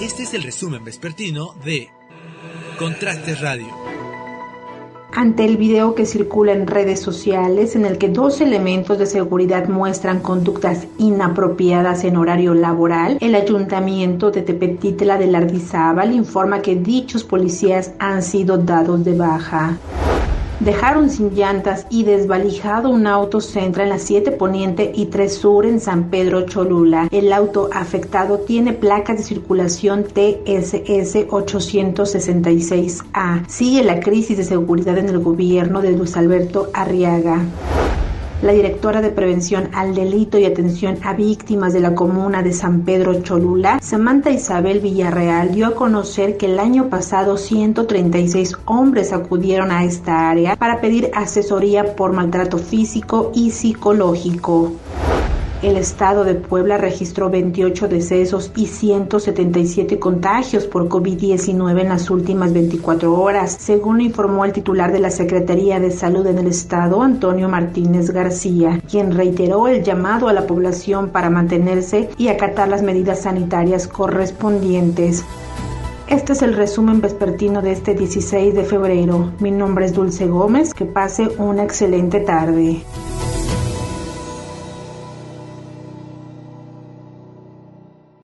Este es el resumen vespertino de Contraste Radio. Ante el video que circula en redes sociales en el que dos elementos de seguridad muestran conductas inapropiadas en horario laboral, el ayuntamiento de Tepetitla de Lardizábal informa que dichos policías han sido dados de baja. Dejaron sin llantas y desvalijado un auto centra en la 7 Poniente y 3 Sur en San Pedro Cholula. El auto afectado tiene placas de circulación TSS 866A. Sigue la crisis de seguridad en el gobierno de Luis Alberto Arriaga. La directora de Prevención al Delito y Atención a Víctimas de la Comuna de San Pedro Cholula, Samantha Isabel Villarreal, dio a conocer que el año pasado 136 hombres acudieron a esta área para pedir asesoría por maltrato físico y psicológico. El estado de Puebla registró 28 decesos y 177 contagios por COVID-19 en las últimas 24 horas, según informó el titular de la Secretaría de Salud en el estado, Antonio Martínez García, quien reiteró el llamado a la población para mantenerse y acatar las medidas sanitarias correspondientes. Este es el resumen vespertino de este 16 de febrero. Mi nombre es Dulce Gómez. Que pase una excelente tarde.